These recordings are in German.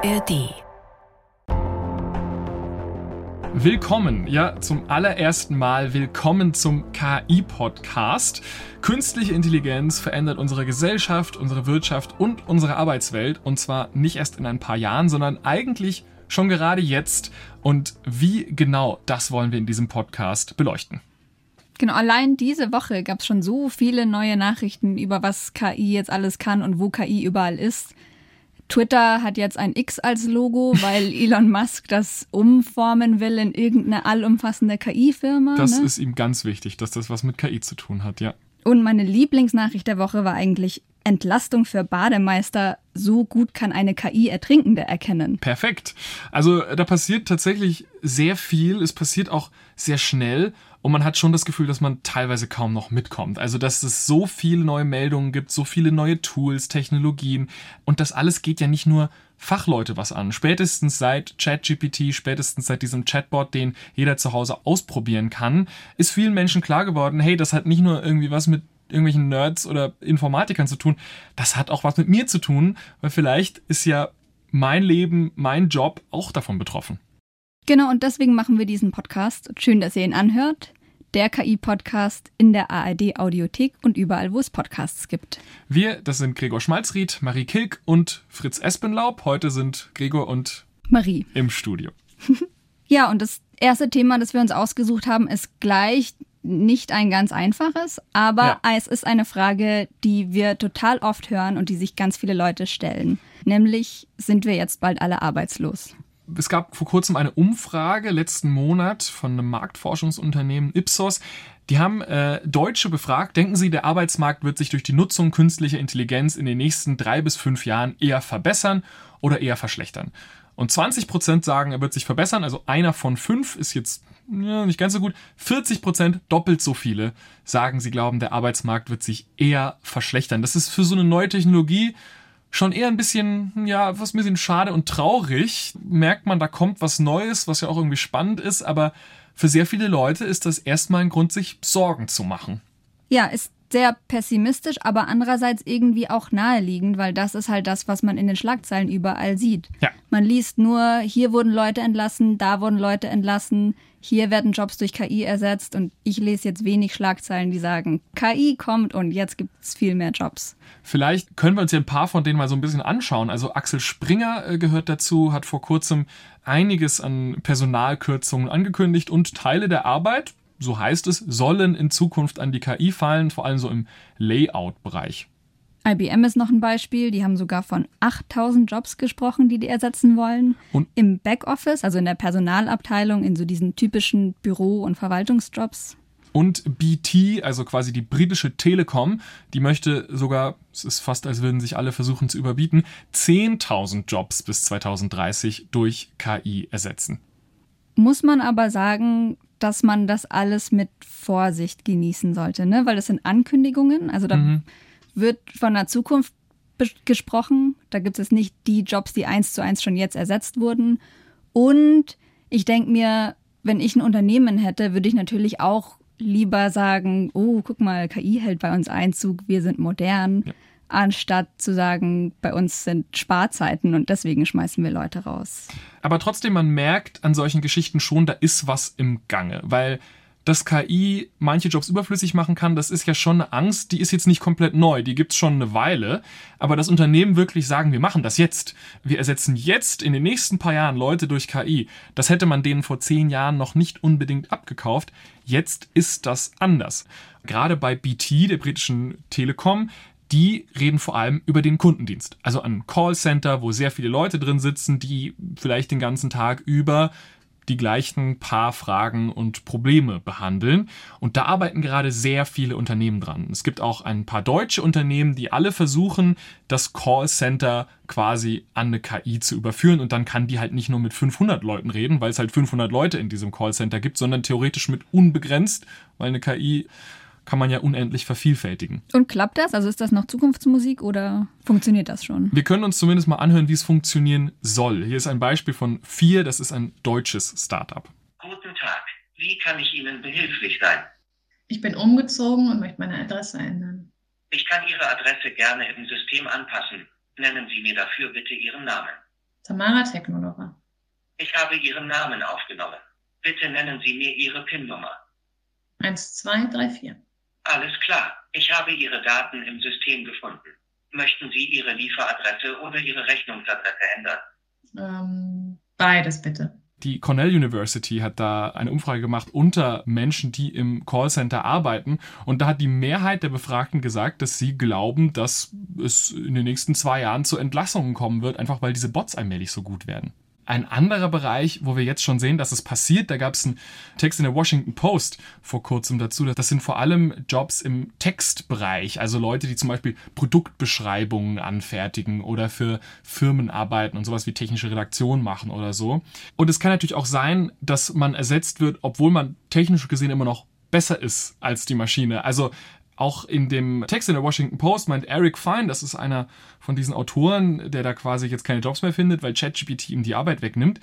ARD. Willkommen, ja, zum allerersten Mal willkommen zum KI-Podcast. Künstliche Intelligenz verändert unsere Gesellschaft, unsere Wirtschaft und unsere Arbeitswelt. Und zwar nicht erst in ein paar Jahren, sondern eigentlich schon gerade jetzt. Und wie genau, das wollen wir in diesem Podcast beleuchten. Genau, allein diese Woche gab es schon so viele neue Nachrichten über was KI jetzt alles kann und wo KI überall ist. Twitter hat jetzt ein X als Logo, weil Elon Musk das umformen will in irgendeine allumfassende KI-Firma. Das ne? ist ihm ganz wichtig, dass das was mit KI zu tun hat, ja. Und meine Lieblingsnachricht der Woche war eigentlich Entlastung für Bademeister. So gut kann eine KI Ertrinkende erkennen. Perfekt. Also da passiert tatsächlich sehr viel. Es passiert auch sehr schnell. Und man hat schon das Gefühl, dass man teilweise kaum noch mitkommt. Also, dass es so viele neue Meldungen gibt, so viele neue Tools, Technologien. Und das alles geht ja nicht nur Fachleute was an. Spätestens seit ChatGPT, spätestens seit diesem Chatbot, den jeder zu Hause ausprobieren kann, ist vielen Menschen klar geworden, hey, das hat nicht nur irgendwie was mit irgendwelchen Nerds oder Informatikern zu tun, das hat auch was mit mir zu tun, weil vielleicht ist ja mein Leben, mein Job auch davon betroffen. Genau, und deswegen machen wir diesen Podcast. Schön, dass ihr ihn anhört. Der KI-Podcast in der ARD-Audiothek und überall, wo es Podcasts gibt. Wir, das sind Gregor Schmalzried, Marie Kilk und Fritz Espenlaub. Heute sind Gregor und Marie im Studio. ja, und das erste Thema, das wir uns ausgesucht haben, ist gleich nicht ein ganz einfaches, aber ja. es ist eine Frage, die wir total oft hören und die sich ganz viele Leute stellen. Nämlich, sind wir jetzt bald alle arbeitslos? Es gab vor kurzem eine Umfrage letzten Monat von einem Marktforschungsunternehmen Ipsos. Die haben äh, Deutsche befragt, denken Sie, der Arbeitsmarkt wird sich durch die Nutzung künstlicher Intelligenz in den nächsten drei bis fünf Jahren eher verbessern oder eher verschlechtern? Und 20 Prozent sagen, er wird sich verbessern, also einer von fünf ist jetzt ja, nicht ganz so gut. 40 Prozent, doppelt so viele, sagen, sie glauben, der Arbeitsmarkt wird sich eher verschlechtern. Das ist für so eine neue Technologie schon eher ein bisschen, ja, was ein bisschen schade und traurig. Merkt man, da kommt was Neues, was ja auch irgendwie spannend ist, aber für sehr viele Leute ist das erstmal ein Grund, sich Sorgen zu machen. Ja, ist sehr pessimistisch, aber andererseits irgendwie auch naheliegend, weil das ist halt das, was man in den Schlagzeilen überall sieht. Ja. Man liest nur, hier wurden Leute entlassen, da wurden Leute entlassen, hier werden Jobs durch KI ersetzt und ich lese jetzt wenig Schlagzeilen, die sagen, KI kommt und jetzt gibt es viel mehr Jobs. Vielleicht können wir uns ja ein paar von denen mal so ein bisschen anschauen. Also Axel Springer äh, gehört dazu, hat vor kurzem einiges an Personalkürzungen angekündigt und Teile der Arbeit, so heißt es, sollen in Zukunft an die KI fallen, vor allem so im Layout-Bereich. IBM ist noch ein Beispiel. Die haben sogar von 8000 Jobs gesprochen, die die ersetzen wollen. Und Im Backoffice, also in der Personalabteilung, in so diesen typischen Büro- und Verwaltungsjobs. Und BT, also quasi die britische Telekom, die möchte sogar, es ist fast, als würden sich alle versuchen zu überbieten, 10.000 Jobs bis 2030 durch KI ersetzen. Muss man aber sagen, dass man das alles mit Vorsicht genießen sollte, ne? weil das sind Ankündigungen. Also da mhm wird von der Zukunft gesprochen. Da gibt es nicht die Jobs, die eins zu eins schon jetzt ersetzt wurden. Und ich denke mir, wenn ich ein Unternehmen hätte, würde ich natürlich auch lieber sagen, oh, guck mal, KI hält bei uns Einzug, wir sind modern, ja. anstatt zu sagen, bei uns sind Sparzeiten und deswegen schmeißen wir Leute raus. Aber trotzdem, man merkt an solchen Geschichten schon, da ist was im Gange, weil dass KI manche Jobs überflüssig machen kann, das ist ja schon eine Angst, die ist jetzt nicht komplett neu, die gibt's schon eine Weile. Aber das Unternehmen wirklich sagen, wir machen das jetzt, wir ersetzen jetzt in den nächsten paar Jahren Leute durch KI, das hätte man denen vor zehn Jahren noch nicht unbedingt abgekauft. Jetzt ist das anders. Gerade bei BT, der britischen Telekom, die reden vor allem über den Kundendienst. Also ein Callcenter, wo sehr viele Leute drin sitzen, die vielleicht den ganzen Tag über die gleichen paar Fragen und Probleme behandeln. Und da arbeiten gerade sehr viele Unternehmen dran. Es gibt auch ein paar deutsche Unternehmen, die alle versuchen, das Callcenter quasi an eine KI zu überführen. Und dann kann die halt nicht nur mit 500 Leuten reden, weil es halt 500 Leute in diesem Callcenter gibt, sondern theoretisch mit unbegrenzt, weil eine KI kann man ja unendlich vervielfältigen. Und klappt das? Also ist das noch Zukunftsmusik oder funktioniert das schon? Wir können uns zumindest mal anhören, wie es funktionieren soll. Hier ist ein Beispiel von vier, das ist ein deutsches Startup. Guten Tag, wie kann ich Ihnen behilflich sein? Ich bin umgezogen und möchte meine Adresse ändern. Ich kann Ihre Adresse gerne im System anpassen. Nennen Sie mir dafür bitte Ihren Namen. Tamara Technologer. Ich habe Ihren Namen aufgenommen. Bitte nennen Sie mir Ihre PIN-Nummer. 1234. Alles klar. Ich habe Ihre Daten im System gefunden. Möchten Sie Ihre Lieferadresse oder Ihre Rechnungsadresse ändern? Ähm, beides bitte. Die Cornell University hat da eine Umfrage gemacht unter Menschen, die im Callcenter arbeiten. Und da hat die Mehrheit der Befragten gesagt, dass sie glauben, dass es in den nächsten zwei Jahren zu Entlassungen kommen wird, einfach weil diese Bots allmählich so gut werden. Ein anderer Bereich, wo wir jetzt schon sehen, dass es passiert, da gab es einen Text in der Washington Post vor kurzem dazu. Das sind vor allem Jobs im Textbereich, also Leute, die zum Beispiel Produktbeschreibungen anfertigen oder für Firmen arbeiten und sowas wie technische Redaktion machen oder so. Und es kann natürlich auch sein, dass man ersetzt wird, obwohl man technisch gesehen immer noch besser ist als die Maschine. Also auch in dem Text in der Washington Post meint Eric Fine, das ist einer von diesen Autoren, der da quasi jetzt keine Jobs mehr findet, weil ChatGPT ihm die Arbeit wegnimmt.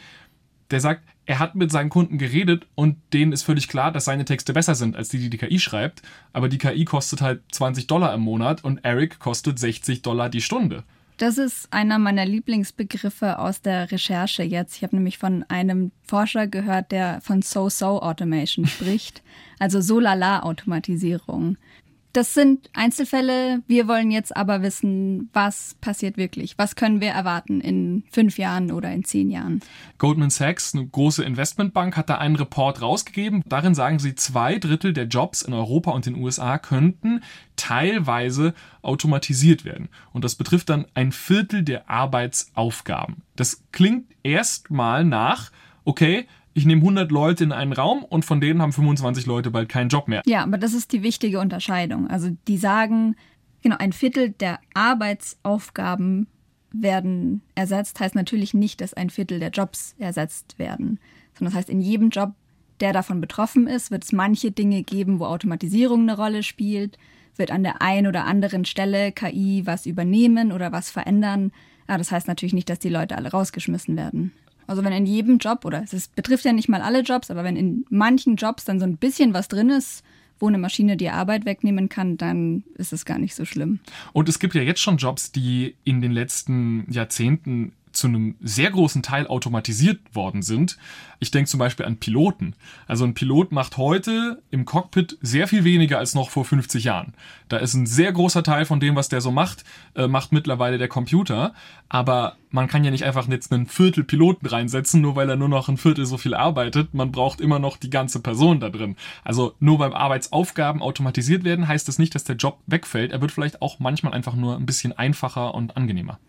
Der sagt, er hat mit seinen Kunden geredet und denen ist völlig klar, dass seine Texte besser sind als die, die die KI schreibt. Aber die KI kostet halt 20 Dollar im Monat und Eric kostet 60 Dollar die Stunde. Das ist einer meiner Lieblingsbegriffe aus der Recherche jetzt. Ich habe nämlich von einem Forscher gehört, der von So-So Automation spricht, also So-Lala-Automatisierung. Das sind Einzelfälle. Wir wollen jetzt aber wissen, was passiert wirklich? Was können wir erwarten in fünf Jahren oder in zehn Jahren? Goldman Sachs, eine große Investmentbank, hat da einen Report rausgegeben. Darin sagen sie, zwei Drittel der Jobs in Europa und den USA könnten teilweise automatisiert werden. Und das betrifft dann ein Viertel der Arbeitsaufgaben. Das klingt erstmal nach, okay, ich nehme 100 Leute in einen Raum und von denen haben 25 Leute bald keinen Job mehr. Ja, aber das ist die wichtige Unterscheidung. Also die sagen, genau, ein Viertel der Arbeitsaufgaben werden ersetzt, heißt natürlich nicht, dass ein Viertel der Jobs ersetzt werden, sondern das heißt, in jedem Job, der davon betroffen ist, wird es manche Dinge geben, wo Automatisierung eine Rolle spielt, wird an der einen oder anderen Stelle KI was übernehmen oder was verändern. Aber das heißt natürlich nicht, dass die Leute alle rausgeschmissen werden. Also wenn in jedem Job, oder es betrifft ja nicht mal alle Jobs, aber wenn in manchen Jobs dann so ein bisschen was drin ist, wo eine Maschine die Arbeit wegnehmen kann, dann ist es gar nicht so schlimm. Und es gibt ja jetzt schon Jobs, die in den letzten Jahrzehnten zu einem sehr großen Teil automatisiert worden sind. Ich denke zum Beispiel an Piloten. Also ein Pilot macht heute im Cockpit sehr viel weniger als noch vor 50 Jahren. Da ist ein sehr großer Teil von dem, was der so macht, äh, macht mittlerweile der Computer. Aber man kann ja nicht einfach jetzt einen Viertel Piloten reinsetzen, nur weil er nur noch ein Viertel so viel arbeitet. Man braucht immer noch die ganze Person da drin. Also nur beim Arbeitsaufgaben automatisiert werden, heißt das nicht, dass der Job wegfällt. Er wird vielleicht auch manchmal einfach nur ein bisschen einfacher und angenehmer.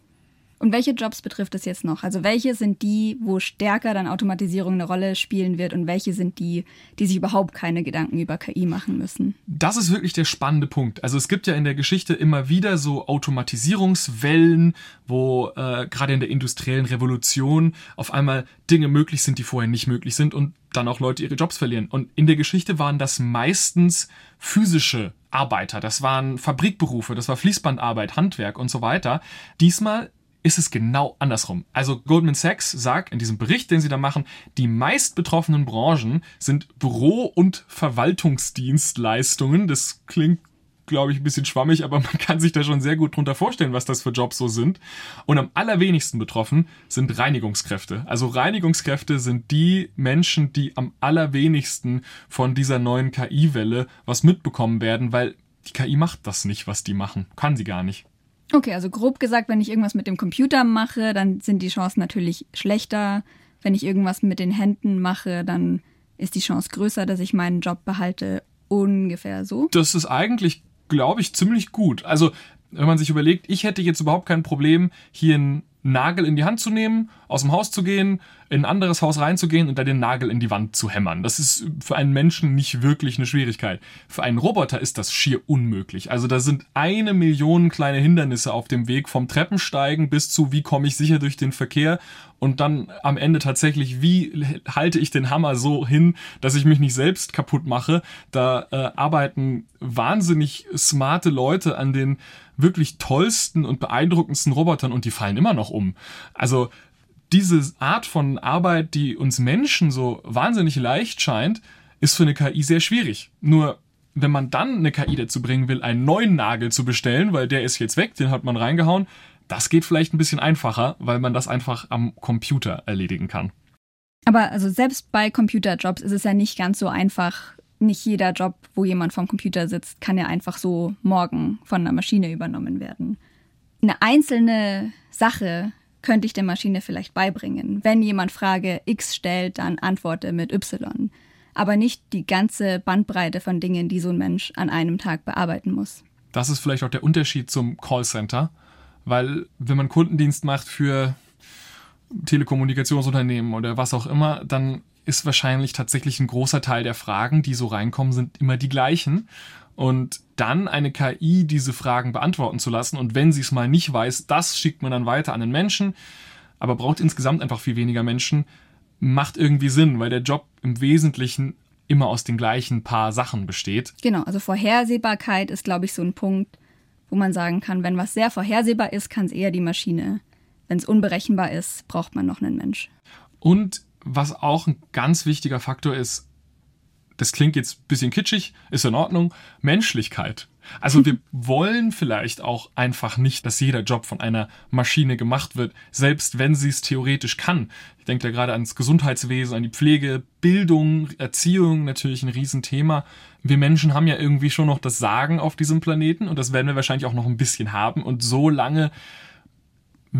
Und welche Jobs betrifft es jetzt noch? Also welche sind die, wo stärker dann Automatisierung eine Rolle spielen wird und welche sind die, die sich überhaupt keine Gedanken über KI machen müssen? Das ist wirklich der spannende Punkt. Also es gibt ja in der Geschichte immer wieder so Automatisierungswellen, wo äh, gerade in der industriellen Revolution auf einmal Dinge möglich sind, die vorher nicht möglich sind und dann auch Leute ihre Jobs verlieren. Und in der Geschichte waren das meistens physische Arbeiter, das waren Fabrikberufe, das war Fließbandarbeit, Handwerk und so weiter. Diesmal ist es genau andersrum. Also Goldman Sachs sagt in diesem Bericht, den sie da machen, die meist betroffenen Branchen sind Büro- und Verwaltungsdienstleistungen. Das klingt glaube ich, ein bisschen schwammig, aber man kann sich da schon sehr gut drunter vorstellen, was das für Jobs so sind. Und am allerwenigsten betroffen sind Reinigungskräfte. Also Reinigungskräfte sind die Menschen, die am allerwenigsten von dieser neuen KI-Welle was mitbekommen werden, weil die KI macht das nicht, was die machen. Kann sie gar nicht. Okay, also grob gesagt, wenn ich irgendwas mit dem Computer mache, dann sind die Chancen natürlich schlechter. Wenn ich irgendwas mit den Händen mache, dann ist die Chance größer, dass ich meinen Job behalte. Ungefähr so. Das ist eigentlich, glaube ich, ziemlich gut. Also, wenn man sich überlegt, ich hätte jetzt überhaupt kein Problem, hier einen Nagel in die Hand zu nehmen, aus dem Haus zu gehen, in ein anderes Haus reinzugehen und da den Nagel in die Wand zu hämmern. Das ist für einen Menschen nicht wirklich eine Schwierigkeit. Für einen Roboter ist das schier unmöglich. Also da sind eine Million kleine Hindernisse auf dem Weg vom Treppensteigen bis zu wie komme ich sicher durch den Verkehr und dann am Ende tatsächlich wie halte ich den Hammer so hin, dass ich mich nicht selbst kaputt mache. Da äh, arbeiten wahnsinnig smarte Leute an den wirklich tollsten und beeindruckendsten Robotern und die fallen immer noch um. Also diese Art von Arbeit, die uns Menschen so wahnsinnig leicht scheint, ist für eine KI sehr schwierig. Nur wenn man dann eine KI dazu bringen will, einen neuen Nagel zu bestellen, weil der ist jetzt weg, den hat man reingehauen, Das geht vielleicht ein bisschen einfacher, weil man das einfach am Computer erledigen kann. Aber also selbst bei Computerjobs ist es ja nicht ganz so einfach. Nicht jeder Job, wo jemand vom Computer sitzt, kann ja einfach so morgen von einer Maschine übernommen werden. Eine einzelne Sache könnte ich der Maschine vielleicht beibringen. Wenn jemand Frage X stellt, dann antworte mit Y. Aber nicht die ganze Bandbreite von Dingen, die so ein Mensch an einem Tag bearbeiten muss. Das ist vielleicht auch der Unterschied zum Callcenter, weil wenn man Kundendienst macht für Telekommunikationsunternehmen oder was auch immer, dann ist wahrscheinlich tatsächlich ein großer Teil der Fragen, die so reinkommen, sind immer die gleichen. Und dann eine KI diese Fragen beantworten zu lassen und wenn sie es mal nicht weiß, das schickt man dann weiter an den Menschen, aber braucht insgesamt einfach viel weniger Menschen, macht irgendwie Sinn, weil der Job im Wesentlichen immer aus den gleichen paar Sachen besteht. Genau, also Vorhersehbarkeit ist, glaube ich, so ein Punkt, wo man sagen kann, wenn was sehr vorhersehbar ist, kann es eher die Maschine. Wenn es unberechenbar ist, braucht man noch einen Mensch. Und was auch ein ganz wichtiger Faktor ist, das klingt jetzt ein bisschen kitschig, ist in Ordnung, Menschlichkeit. Also wir wollen vielleicht auch einfach nicht, dass jeder Job von einer Maschine gemacht wird, selbst wenn sie es theoretisch kann. Ich denke da gerade ans Gesundheitswesen, an die Pflege, Bildung, Erziehung, natürlich ein Riesenthema. Wir Menschen haben ja irgendwie schon noch das Sagen auf diesem Planeten und das werden wir wahrscheinlich auch noch ein bisschen haben. Und so lange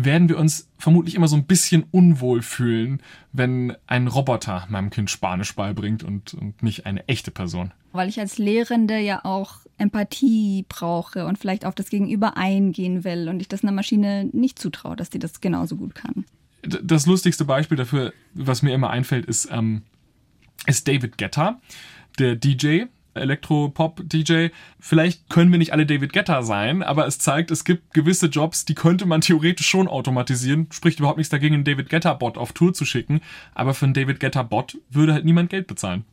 werden wir uns vermutlich immer so ein bisschen unwohl fühlen, wenn ein Roboter meinem Kind Spanisch beibringt und, und nicht eine echte Person. Weil ich als Lehrende ja auch Empathie brauche und vielleicht auf das Gegenüber eingehen will und ich das einer Maschine nicht zutraue, dass die das genauso gut kann. Das lustigste Beispiel dafür, was mir immer einfällt, ist, ähm, ist David Guetta, der DJ, Elektropop-DJ. Vielleicht können wir nicht alle David Guetta sein, aber es zeigt, es gibt gewisse Jobs, die könnte man theoretisch schon automatisieren. Spricht überhaupt nichts dagegen, einen David Guetta-Bot auf Tour zu schicken, aber für einen David Guetta-Bot würde halt niemand Geld bezahlen.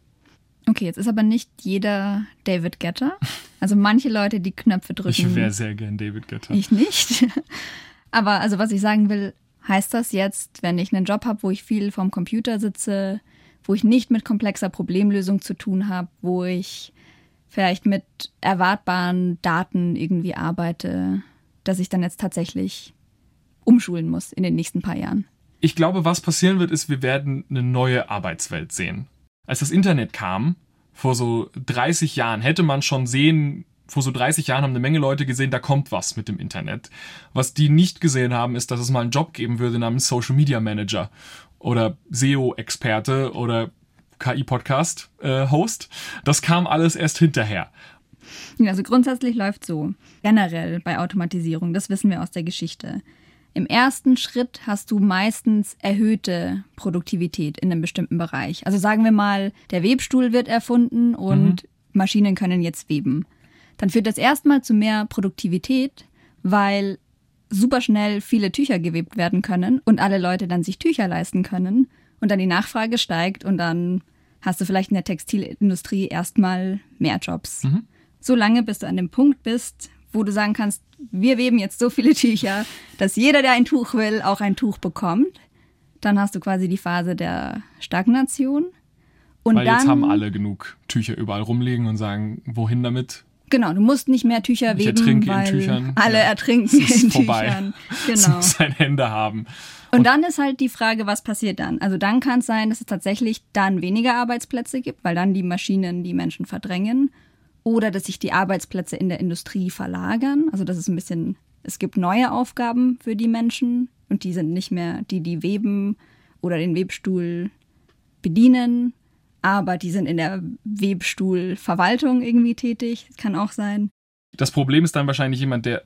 Okay, jetzt ist aber nicht jeder David Guetta. Also manche Leute, die Knöpfe drücken. Ich wäre sehr gern David Guetta. Ich nicht. Aber also was ich sagen will, heißt das jetzt, wenn ich einen Job habe, wo ich viel vorm Computer sitze, wo ich nicht mit komplexer Problemlösung zu tun habe, wo ich vielleicht mit erwartbaren Daten irgendwie arbeite, dass ich dann jetzt tatsächlich umschulen muss in den nächsten paar Jahren. Ich glaube, was passieren wird, ist, wir werden eine neue Arbeitswelt sehen. Als das Internet kam, vor so 30 Jahren, hätte man schon sehen, vor so 30 Jahren haben eine Menge Leute gesehen, da kommt was mit dem Internet. Was die nicht gesehen haben, ist, dass es mal einen Job geben würde namens Social Media Manager oder SEO-Experte oder KI-Podcast-Host. Äh, das kam alles erst hinterher. Also grundsätzlich läuft so. Generell bei Automatisierung, das wissen wir aus der Geschichte. Im ersten Schritt hast du meistens erhöhte Produktivität in einem bestimmten Bereich. Also sagen wir mal, der Webstuhl wird erfunden und mhm. Maschinen können jetzt weben. Dann führt das erstmal zu mehr Produktivität, weil super schnell viele Tücher gewebt werden können und alle Leute dann sich Tücher leisten können und dann die Nachfrage steigt und dann hast du vielleicht in der Textilindustrie erstmal mehr Jobs. Mhm. So lange, bis du an dem Punkt bist, wo du sagen kannst, wir weben jetzt so viele Tücher, dass jeder, der ein Tuch will, auch ein Tuch bekommt. Dann hast du quasi die Phase der Stagnation. Und Weil dann, jetzt haben alle genug Tücher überall rumliegen und sagen, wohin damit? Genau, du musst nicht mehr Tücher ich weben, weil Tüchern. alle ja. ertrinken in vorbei. Tüchern. Genau. Es muss Hände haben. Und, und dann ist halt die Frage, was passiert dann? Also dann kann es sein, dass es tatsächlich dann weniger Arbeitsplätze gibt, weil dann die Maschinen die Menschen verdrängen. Oder dass sich die Arbeitsplätze in der Industrie verlagern. Also das ist ein bisschen, es gibt neue Aufgaben für die Menschen und die sind nicht mehr die, die weben oder den Webstuhl bedienen, aber die sind in der Webstuhlverwaltung irgendwie tätig. Kann auch sein. Das Problem ist dann wahrscheinlich jemand, der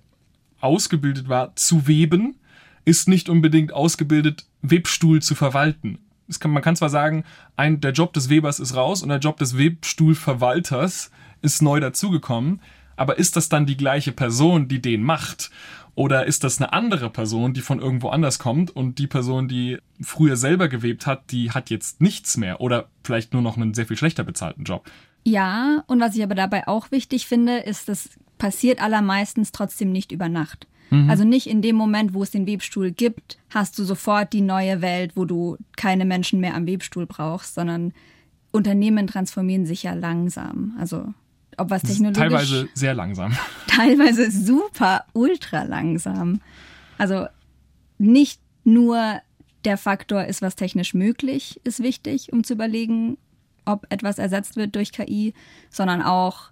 ausgebildet war zu weben, ist nicht unbedingt ausgebildet, Webstuhl zu verwalten. Kann, man kann zwar sagen, ein, der Job des Webers ist raus und der Job des Webstuhlverwalters ist neu dazugekommen, aber ist das dann die gleiche Person, die den macht? Oder ist das eine andere Person, die von irgendwo anders kommt und die Person, die früher selber gewebt hat, die hat jetzt nichts mehr oder vielleicht nur noch einen sehr viel schlechter bezahlten Job? Ja, und was ich aber dabei auch wichtig finde, ist, das passiert allermeistens trotzdem nicht über Nacht. Mhm. Also nicht in dem Moment, wo es den Webstuhl gibt, hast du sofort die neue Welt, wo du keine Menschen mehr am Webstuhl brauchst, sondern Unternehmen transformieren sich ja langsam. Also ob was technologisch. Teilweise sehr langsam. Teilweise super, ultra langsam. Also nicht nur der Faktor ist, was technisch möglich, ist wichtig, um zu überlegen, ob etwas ersetzt wird durch KI, sondern auch,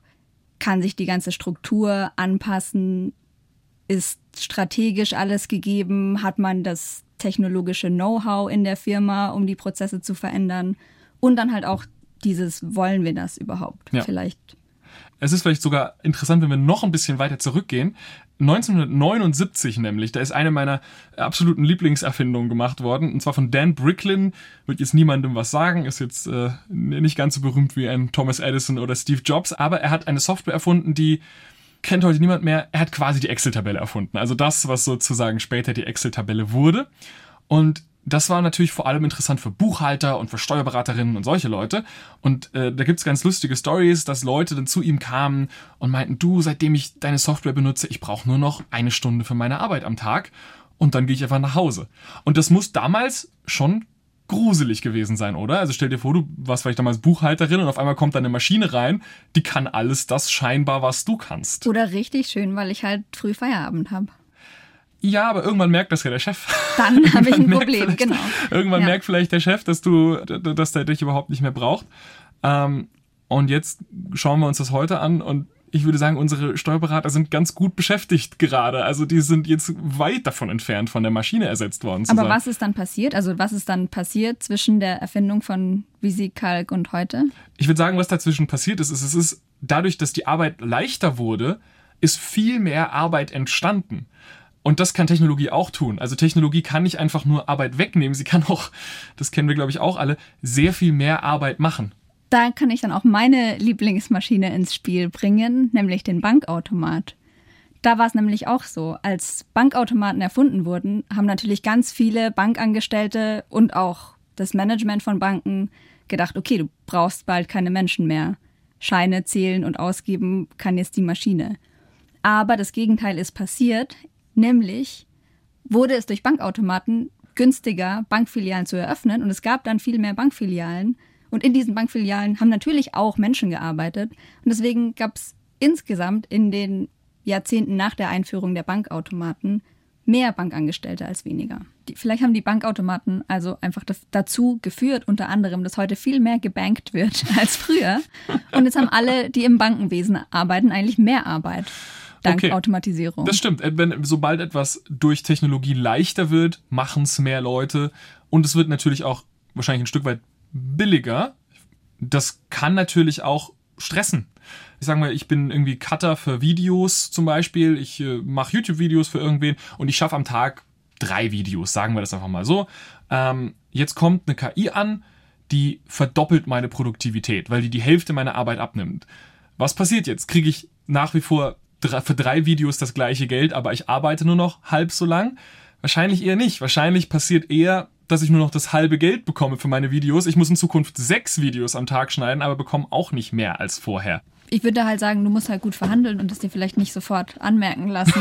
kann sich die ganze Struktur anpassen, ist strategisch alles gegeben, hat man das technologische Know-how in der Firma, um die Prozesse zu verändern und dann halt auch dieses, wollen wir das überhaupt? Ja. Vielleicht es ist vielleicht sogar interessant, wenn wir noch ein bisschen weiter zurückgehen. 1979 nämlich, da ist eine meiner absoluten Lieblingserfindungen gemacht worden, und zwar von Dan Bricklin. Wird jetzt niemandem was sagen, ist jetzt äh, nicht ganz so berühmt wie ein Thomas Edison oder Steve Jobs, aber er hat eine Software erfunden, die kennt heute niemand mehr. Er hat quasi die Excel-Tabelle erfunden. Also das, was sozusagen später die Excel-Tabelle wurde. Und das war natürlich vor allem interessant für Buchhalter und für Steuerberaterinnen und solche Leute. Und äh, da gibt's ganz lustige Stories, dass Leute dann zu ihm kamen und meinten, du, seitdem ich deine Software benutze, ich brauche nur noch eine Stunde für meine Arbeit am Tag und dann gehe ich einfach nach Hause. Und das muss damals schon gruselig gewesen sein, oder? Also stell dir vor, du warst vielleicht damals Buchhalterin und auf einmal kommt da eine Maschine rein, die kann alles das scheinbar, was du kannst. Oder richtig schön, weil ich halt früh Feierabend habe. Ja, aber irgendwann merkt das ja der Chef. Dann habe ich ein Problem, genau. Irgendwann ja. merkt vielleicht der Chef, dass du, dass der dich überhaupt nicht mehr braucht. Ähm, und jetzt schauen wir uns das heute an und ich würde sagen, unsere Steuerberater sind ganz gut beschäftigt gerade. Also die sind jetzt weit davon entfernt, von der Maschine ersetzt worden zu Aber sein. Aber was ist dann passiert? Also was ist dann passiert zwischen der Erfindung von Visikalk und heute? Ich würde sagen, was dazwischen passiert ist, ist, es ist dadurch, dass die Arbeit leichter wurde, ist viel mehr Arbeit entstanden. Und das kann Technologie auch tun. Also Technologie kann nicht einfach nur Arbeit wegnehmen, sie kann auch, das kennen wir glaube ich auch alle, sehr viel mehr Arbeit machen. Da kann ich dann auch meine Lieblingsmaschine ins Spiel bringen, nämlich den Bankautomat. Da war es nämlich auch so, als Bankautomaten erfunden wurden, haben natürlich ganz viele Bankangestellte und auch das Management von Banken gedacht, okay, du brauchst bald keine Menschen mehr. Scheine zählen und ausgeben kann jetzt die Maschine. Aber das Gegenteil ist passiert. Nämlich wurde es durch Bankautomaten günstiger, Bankfilialen zu eröffnen und es gab dann viel mehr Bankfilialen. Und in diesen Bankfilialen haben natürlich auch Menschen gearbeitet. Und deswegen gab es insgesamt in den Jahrzehnten nach der Einführung der Bankautomaten mehr Bankangestellte als weniger. Die, vielleicht haben die Bankautomaten also einfach dazu geführt, unter anderem, dass heute viel mehr gebankt wird als früher. Und jetzt haben alle, die im Bankenwesen arbeiten, eigentlich mehr Arbeit dank okay. Automatisierung. Das stimmt. Äh, wenn, sobald etwas durch Technologie leichter wird, machen es mehr Leute. Und es wird natürlich auch wahrscheinlich ein Stück weit billiger. Das kann natürlich auch stressen. Ich sage mal, ich bin irgendwie Cutter für Videos zum Beispiel. Ich äh, mache YouTube-Videos für irgendwen und ich schaffe am Tag drei Videos, sagen wir das einfach mal so. Ähm, jetzt kommt eine KI an, die verdoppelt meine Produktivität, weil die die Hälfte meiner Arbeit abnimmt. Was passiert jetzt? Kriege ich nach wie vor für drei Videos das gleiche Geld, aber ich arbeite nur noch halb so lang? Wahrscheinlich eher nicht. Wahrscheinlich passiert eher, dass ich nur noch das halbe Geld bekomme für meine Videos. Ich muss in Zukunft sechs Videos am Tag schneiden, aber bekomme auch nicht mehr als vorher. Ich würde halt sagen, du musst halt gut verhandeln und es dir vielleicht nicht sofort anmerken lassen.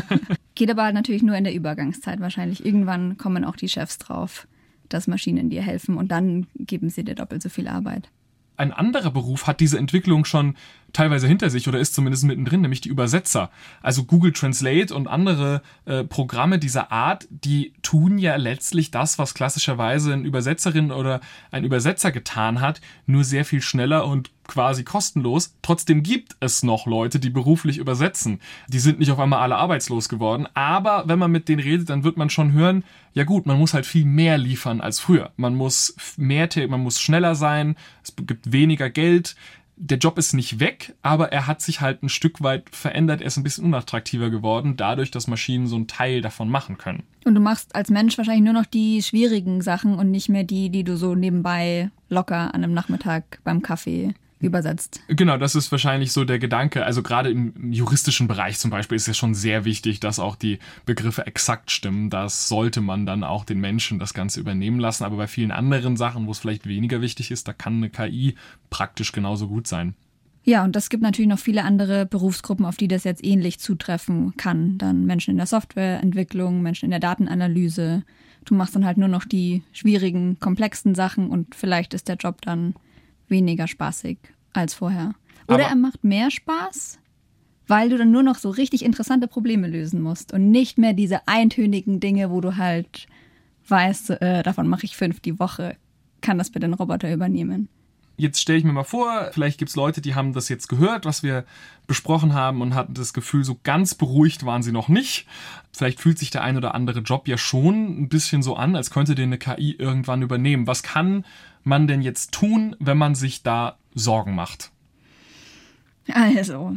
Geht aber halt natürlich nur in der Übergangszeit wahrscheinlich. Irgendwann kommen auch die Chefs drauf, dass Maschinen dir helfen und dann geben sie dir doppelt so viel Arbeit ein anderer Beruf hat diese Entwicklung schon teilweise hinter sich oder ist zumindest mittendrin, nämlich die Übersetzer. Also Google Translate und andere äh, Programme dieser Art, die tun ja letztlich das, was klassischerweise eine Übersetzerin oder ein Übersetzer getan hat, nur sehr viel schneller und quasi kostenlos. Trotzdem gibt es noch Leute, die beruflich übersetzen. Die sind nicht auf einmal alle arbeitslos geworden, aber wenn man mit denen redet, dann wird man schon hören, ja gut, man muss halt viel mehr liefern als früher. Man muss mehr, man muss schneller sein, es gibt weniger Geld. Der Job ist nicht weg, aber er hat sich halt ein Stück weit verändert. Er ist ein bisschen unattraktiver geworden, dadurch, dass Maschinen so einen Teil davon machen können. Und du machst als Mensch wahrscheinlich nur noch die schwierigen Sachen und nicht mehr die, die du so nebenbei locker an einem Nachmittag beim Kaffee übersetzt. Genau, das ist wahrscheinlich so der Gedanke. Also gerade im juristischen Bereich zum Beispiel ist es schon sehr wichtig, dass auch die Begriffe exakt stimmen. Das sollte man dann auch den Menschen das Ganze übernehmen lassen. Aber bei vielen anderen Sachen, wo es vielleicht weniger wichtig ist, da kann eine KI praktisch genauso gut sein. Ja, und es gibt natürlich noch viele andere Berufsgruppen, auf die das jetzt ähnlich zutreffen kann. Dann Menschen in der Softwareentwicklung, Menschen in der Datenanalyse. Du machst dann halt nur noch die schwierigen, komplexen Sachen und vielleicht ist der Job dann weniger spaßig als vorher. Oder Aber er macht mehr Spaß, weil du dann nur noch so richtig interessante Probleme lösen musst und nicht mehr diese eintönigen Dinge, wo du halt weißt, äh, davon mache ich fünf die Woche, kann das bitte ein Roboter übernehmen. Jetzt stelle ich mir mal vor, vielleicht gibt es Leute, die haben das jetzt gehört, was wir besprochen haben und hatten das Gefühl, so ganz beruhigt waren sie noch nicht. Vielleicht fühlt sich der ein oder andere Job ja schon ein bisschen so an, als könnte den eine KI irgendwann übernehmen. Was kann man denn jetzt tun, wenn man sich da Sorgen macht? Also,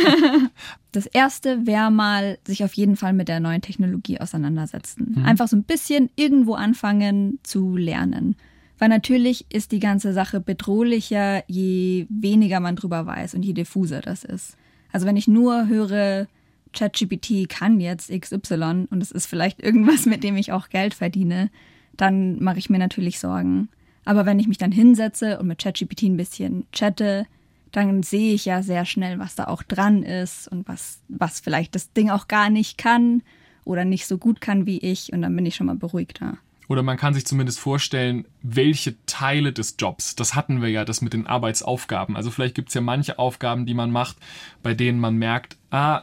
das erste wäre mal, sich auf jeden Fall mit der neuen Technologie auseinandersetzen. Mhm. Einfach so ein bisschen irgendwo anfangen zu lernen. Weil natürlich ist die ganze Sache bedrohlicher, je weniger man drüber weiß und je diffuser das ist. Also wenn ich nur höre, ChatGPT kann jetzt XY und es ist vielleicht irgendwas, mit dem ich auch Geld verdiene, dann mache ich mir natürlich Sorgen. Aber wenn ich mich dann hinsetze und mit ChatGPT ein bisschen chatte, dann sehe ich ja sehr schnell, was da auch dran ist und was, was vielleicht das Ding auch gar nicht kann oder nicht so gut kann wie ich und dann bin ich schon mal beruhigter. Oder man kann sich zumindest vorstellen, welche Teile des Jobs, das hatten wir ja, das mit den Arbeitsaufgaben. Also vielleicht gibt es ja manche Aufgaben, die man macht, bei denen man merkt, ah,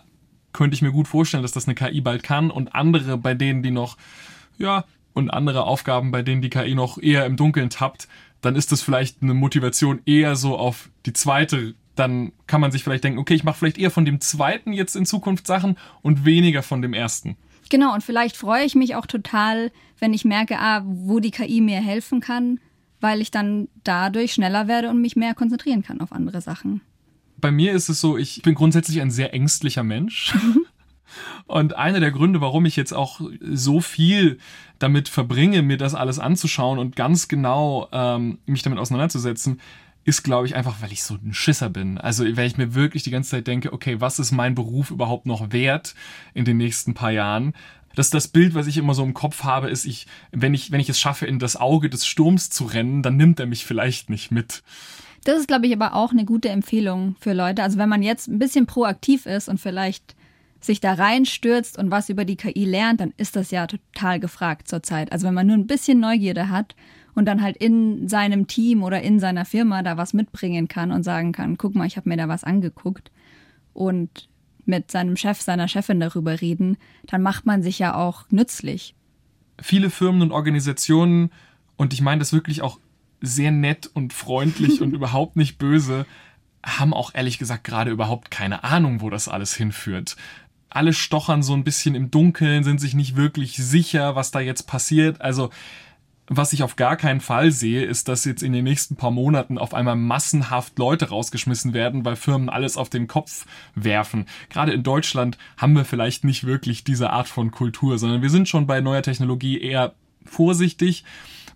könnte ich mir gut vorstellen, dass das eine KI bald kann und andere, bei denen die noch, ja, und andere Aufgaben, bei denen die KI noch eher im Dunkeln tappt, dann ist das vielleicht eine Motivation eher so auf die zweite. Dann kann man sich vielleicht denken, okay, ich mache vielleicht eher von dem zweiten jetzt in Zukunft Sachen und weniger von dem ersten. Genau, und vielleicht freue ich mich auch total, wenn ich merke, ah, wo die KI mir helfen kann, weil ich dann dadurch schneller werde und mich mehr konzentrieren kann auf andere Sachen. Bei mir ist es so, ich bin grundsätzlich ein sehr ängstlicher Mensch. Und einer der Gründe, warum ich jetzt auch so viel damit verbringe, mir das alles anzuschauen und ganz genau ähm, mich damit auseinanderzusetzen, ist, glaube ich, einfach, weil ich so ein Schisser bin. Also, weil ich mir wirklich die ganze Zeit denke, okay, was ist mein Beruf überhaupt noch wert in den nächsten paar Jahren? Das, das Bild, was ich immer so im Kopf habe, ist, ich, wenn ich, wenn ich es schaffe, in das Auge des Sturms zu rennen, dann nimmt er mich vielleicht nicht mit. Das ist, glaube ich, aber auch eine gute Empfehlung für Leute. Also, wenn man jetzt ein bisschen proaktiv ist und vielleicht sich da reinstürzt und was über die KI lernt, dann ist das ja total gefragt zurzeit. Also wenn man nur ein bisschen Neugierde hat und dann halt in seinem Team oder in seiner Firma da was mitbringen kann und sagen kann, guck mal, ich habe mir da was angeguckt und mit seinem Chef, seiner Chefin darüber reden, dann macht man sich ja auch nützlich. Viele Firmen und Organisationen, und ich meine das wirklich auch sehr nett und freundlich und überhaupt nicht böse, haben auch ehrlich gesagt gerade überhaupt keine Ahnung, wo das alles hinführt alle stochern so ein bisschen im Dunkeln, sind sich nicht wirklich sicher, was da jetzt passiert. Also was ich auf gar keinen Fall sehe, ist, dass jetzt in den nächsten paar Monaten auf einmal massenhaft Leute rausgeschmissen werden, weil Firmen alles auf den Kopf werfen. Gerade in Deutschland haben wir vielleicht nicht wirklich diese Art von Kultur, sondern wir sind schon bei neuer Technologie eher vorsichtig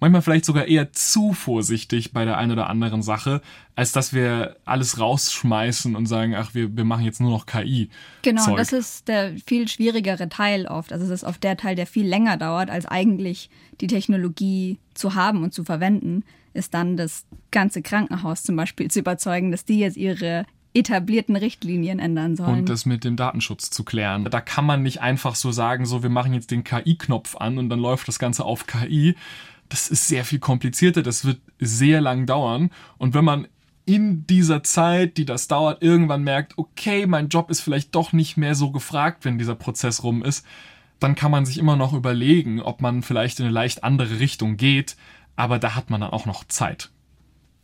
manchmal vielleicht sogar eher zu vorsichtig bei der einen oder anderen Sache, als dass wir alles rausschmeißen und sagen, ach, wir, wir machen jetzt nur noch KI. Genau, Zeug. das ist der viel schwierigere Teil oft. Also es ist oft der Teil, der viel länger dauert, als eigentlich die Technologie zu haben und zu verwenden, ist dann das ganze Krankenhaus zum Beispiel zu überzeugen, dass die jetzt ihre etablierten Richtlinien ändern sollen. Und das mit dem Datenschutz zu klären. Da kann man nicht einfach so sagen, so wir machen jetzt den KI-Knopf an und dann läuft das Ganze auf KI, das ist sehr viel komplizierter, das wird sehr lang dauern. Und wenn man in dieser Zeit, die das dauert, irgendwann merkt, okay, mein Job ist vielleicht doch nicht mehr so gefragt, wenn dieser Prozess rum ist, dann kann man sich immer noch überlegen, ob man vielleicht in eine leicht andere Richtung geht, aber da hat man dann auch noch Zeit.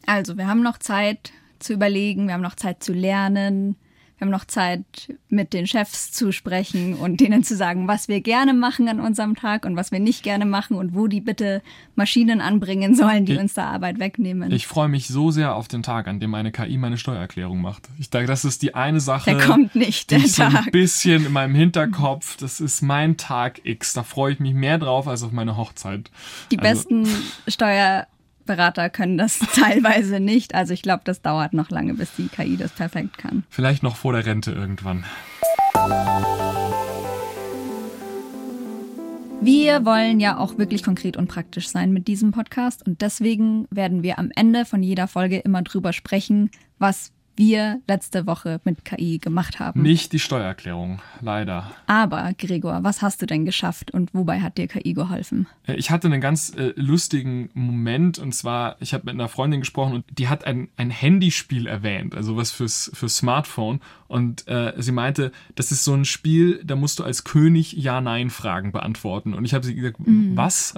Also, wir haben noch Zeit zu überlegen, wir haben noch Zeit zu lernen, wir haben noch Zeit, mit den Chefs zu sprechen und denen zu sagen, was wir gerne machen an unserem Tag und was wir nicht gerne machen und wo die bitte Maschinen anbringen sollen, die ich, uns da Arbeit wegnehmen. Ich freue mich so sehr auf den Tag, an dem meine KI meine Steuererklärung macht. Ich denke, das ist die eine Sache, der kommt nicht, der die Tag. so ein bisschen in meinem Hinterkopf, das ist mein Tag X. Da freue ich mich mehr drauf als auf meine Hochzeit. Die also, besten Steuer Berater können das teilweise nicht. Also ich glaube, das dauert noch lange, bis die KI das perfekt kann. Vielleicht noch vor der Rente irgendwann. Wir wollen ja auch wirklich konkret und praktisch sein mit diesem Podcast und deswegen werden wir am Ende von jeder Folge immer drüber sprechen, was wir letzte Woche mit KI gemacht haben. Nicht die Steuererklärung, leider. Aber, Gregor, was hast du denn geschafft und wobei hat dir KI geholfen? Äh, ich hatte einen ganz äh, lustigen Moment und zwar, ich habe mit einer Freundin gesprochen und die hat ein, ein Handyspiel erwähnt, also was fürs, fürs Smartphone. Und äh, sie meinte, das ist so ein Spiel, da musst du als König Ja-Nein-Fragen beantworten. Und ich habe sie gesagt, mhm. was?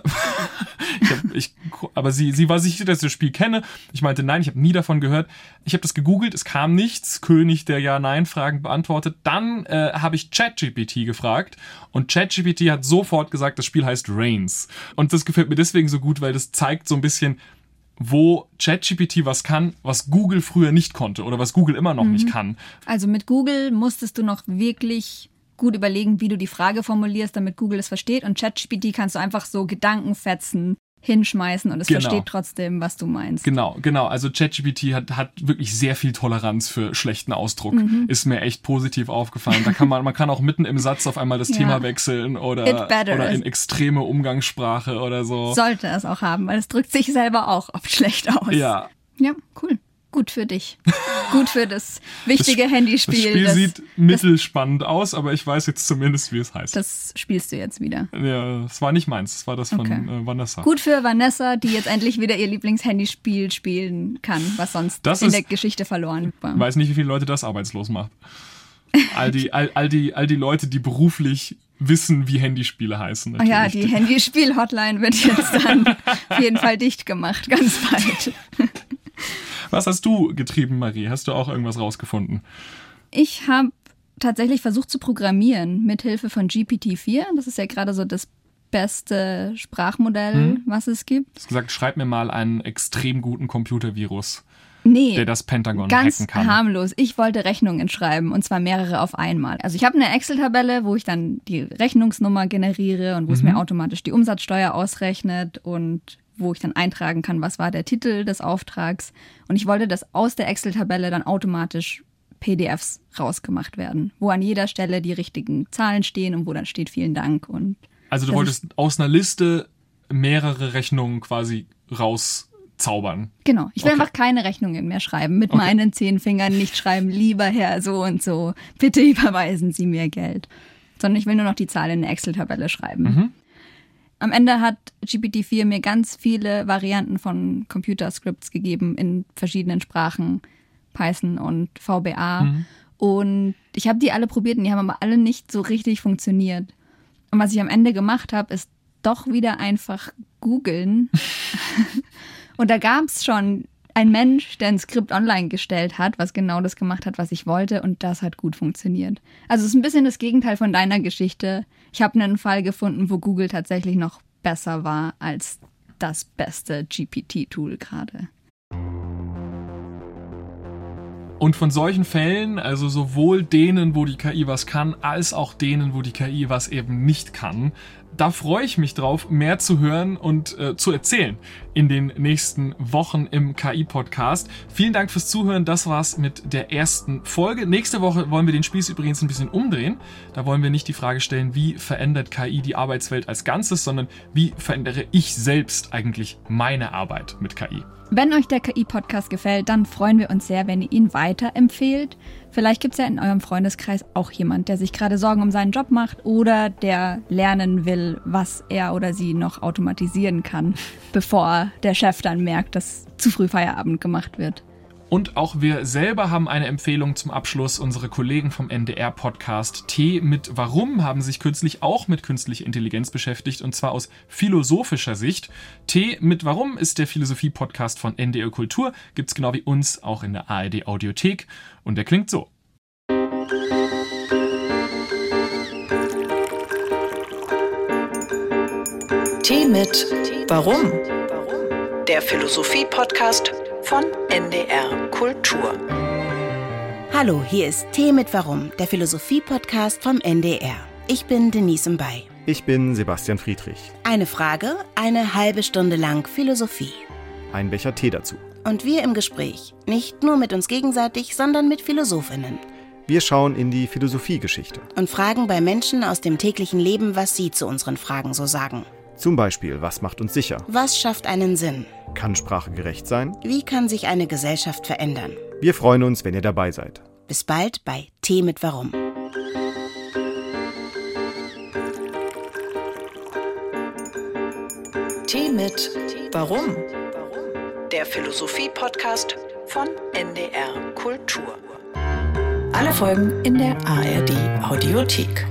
ich hab, ich, aber sie, sie war sicher, dass ich das Spiel kenne. Ich meinte, nein, ich habe nie davon gehört. Ich habe das gegoogelt, es kam nichts. König der Ja-Nein-Fragen beantwortet. Dann äh, habe ich ChatGPT gefragt und ChatGPT hat sofort gesagt, das Spiel heißt Reigns. Und das gefällt mir deswegen so gut, weil das zeigt so ein bisschen, wo ChatGPT was kann, was Google früher nicht konnte oder was Google immer noch mhm. nicht kann. Also mit Google musstest du noch wirklich gut überlegen, wie du die Frage formulierst, damit Google es versteht. Und ChatGPT kannst du einfach so Gedankenfetzen hinschmeißen und es genau. versteht trotzdem, was du meinst. Genau, genau. Also ChatGPT hat, hat wirklich sehr viel Toleranz für schlechten Ausdruck. Mhm. Ist mir echt positiv aufgefallen. Da kann man, man kann auch mitten im Satz auf einmal das ja. Thema wechseln oder, oder in extreme Umgangssprache oder so. Sollte es auch haben, weil es drückt sich selber auch oft schlecht aus. Ja. Ja, cool. Gut für dich. Gut für das wichtige das, Handyspiel. Das Spiel das, sieht mittelspannend aus, aber ich weiß jetzt zumindest, wie es heißt. Das spielst du jetzt wieder. Ja, es war nicht meins, es war das von okay. äh, Vanessa. Gut für Vanessa, die jetzt endlich wieder ihr Lieblingshandyspiel spielen kann, was sonst das in ist, der Geschichte verloren war. Ich weiß nicht, wie viele Leute das arbeitslos macht. All die, all, all, die, all die Leute, die beruflich wissen, wie Handyspiele heißen. Natürlich. Oh ja, die Handyspiel-Hotline wird jetzt dann auf jeden Fall dicht gemacht, ganz bald. Was hast du getrieben, Marie? Hast du auch irgendwas rausgefunden? Ich habe tatsächlich versucht zu programmieren mit Hilfe von GPT-4. Das ist ja gerade so das beste Sprachmodell, hm? was es gibt. Du hast gesagt, schreib mir mal einen extrem guten Computervirus. Nee, der das Pentagon ganz hacken kann. harmlos. Ich wollte Rechnungen schreiben und zwar mehrere auf einmal. Also ich habe eine Excel-Tabelle, wo ich dann die Rechnungsnummer generiere und wo mhm. es mir automatisch die Umsatzsteuer ausrechnet und wo ich dann eintragen kann, was war der Titel des Auftrags. Und ich wollte, dass aus der Excel-Tabelle dann automatisch PDFs rausgemacht werden, wo an jeder Stelle die richtigen Zahlen stehen und wo dann steht vielen Dank. Und also du wolltest aus einer Liste mehrere Rechnungen quasi rauszaubern. Genau. Ich will okay. einfach keine Rechnungen mehr schreiben. Mit okay. meinen zehn Fingern nicht schreiben, lieber Herr so und so, bitte überweisen Sie mir Geld. Sondern ich will nur noch die Zahl in eine Excel-Tabelle schreiben. Mhm. Am Ende hat GPT-4 mir ganz viele Varianten von Computerscripts gegeben in verschiedenen Sprachen, Python und VBA. Mhm. Und ich habe die alle probiert und die haben aber alle nicht so richtig funktioniert. Und was ich am Ende gemacht habe, ist doch wieder einfach googeln. und da gab es schon ein Mensch, der ein Skript online gestellt hat, was genau das gemacht hat, was ich wollte, und das hat gut funktioniert. Also es ist ein bisschen das Gegenteil von deiner Geschichte. Ich habe einen Fall gefunden, wo Google tatsächlich noch besser war als das beste GPT-Tool gerade. Und von solchen Fällen, also sowohl denen, wo die KI was kann, als auch denen, wo die KI was eben nicht kann, da freue ich mich drauf, mehr zu hören und äh, zu erzählen in den nächsten Wochen im KI-Podcast. Vielen Dank fürs Zuhören. Das war's mit der ersten Folge. Nächste Woche wollen wir den Spieß übrigens ein bisschen umdrehen. Da wollen wir nicht die Frage stellen, wie verändert KI die Arbeitswelt als Ganzes, sondern wie verändere ich selbst eigentlich meine Arbeit mit KI. Wenn euch der KI-Podcast gefällt, dann freuen wir uns sehr, wenn ihr ihn weiterempfehlt. Vielleicht gibt es ja in eurem Freundeskreis auch jemand, der sich gerade Sorgen um seinen Job macht oder der lernen will, was er oder sie noch automatisieren kann, bevor der Chef dann merkt, dass zu früh Feierabend gemacht wird. Und auch wir selber haben eine Empfehlung zum Abschluss. Unsere Kollegen vom NDR-Podcast T mit Warum haben sich kürzlich auch mit künstlicher Intelligenz beschäftigt und zwar aus philosophischer Sicht. T mit Warum ist der Philosophie-Podcast von NDR Kultur, gibt's genau wie uns auch in der ARD Audiothek und der klingt so. T mit Warum? Der Philosophie-Podcast von NDR Kultur. Hallo, hier ist Tee mit Warum, der Philosophie-Podcast vom NDR. Ich bin Denise Mbay. Ich bin Sebastian Friedrich. Eine Frage, eine halbe Stunde lang Philosophie. Ein Becher Tee dazu. Und wir im Gespräch, nicht nur mit uns gegenseitig, sondern mit Philosophinnen. Wir schauen in die Philosophiegeschichte. Und fragen bei Menschen aus dem täglichen Leben, was sie zu unseren Fragen so sagen. Zum Beispiel, was macht uns sicher? Was schafft einen Sinn? Kann Sprache gerecht sein? Wie kann sich eine Gesellschaft verändern? Wir freuen uns, wenn ihr dabei seid. Bis bald bei Tee mit Warum. Tee mit Warum? Der Philosophie-Podcast von NDR Kultur. Alle Folgen in der ARD Audiothek.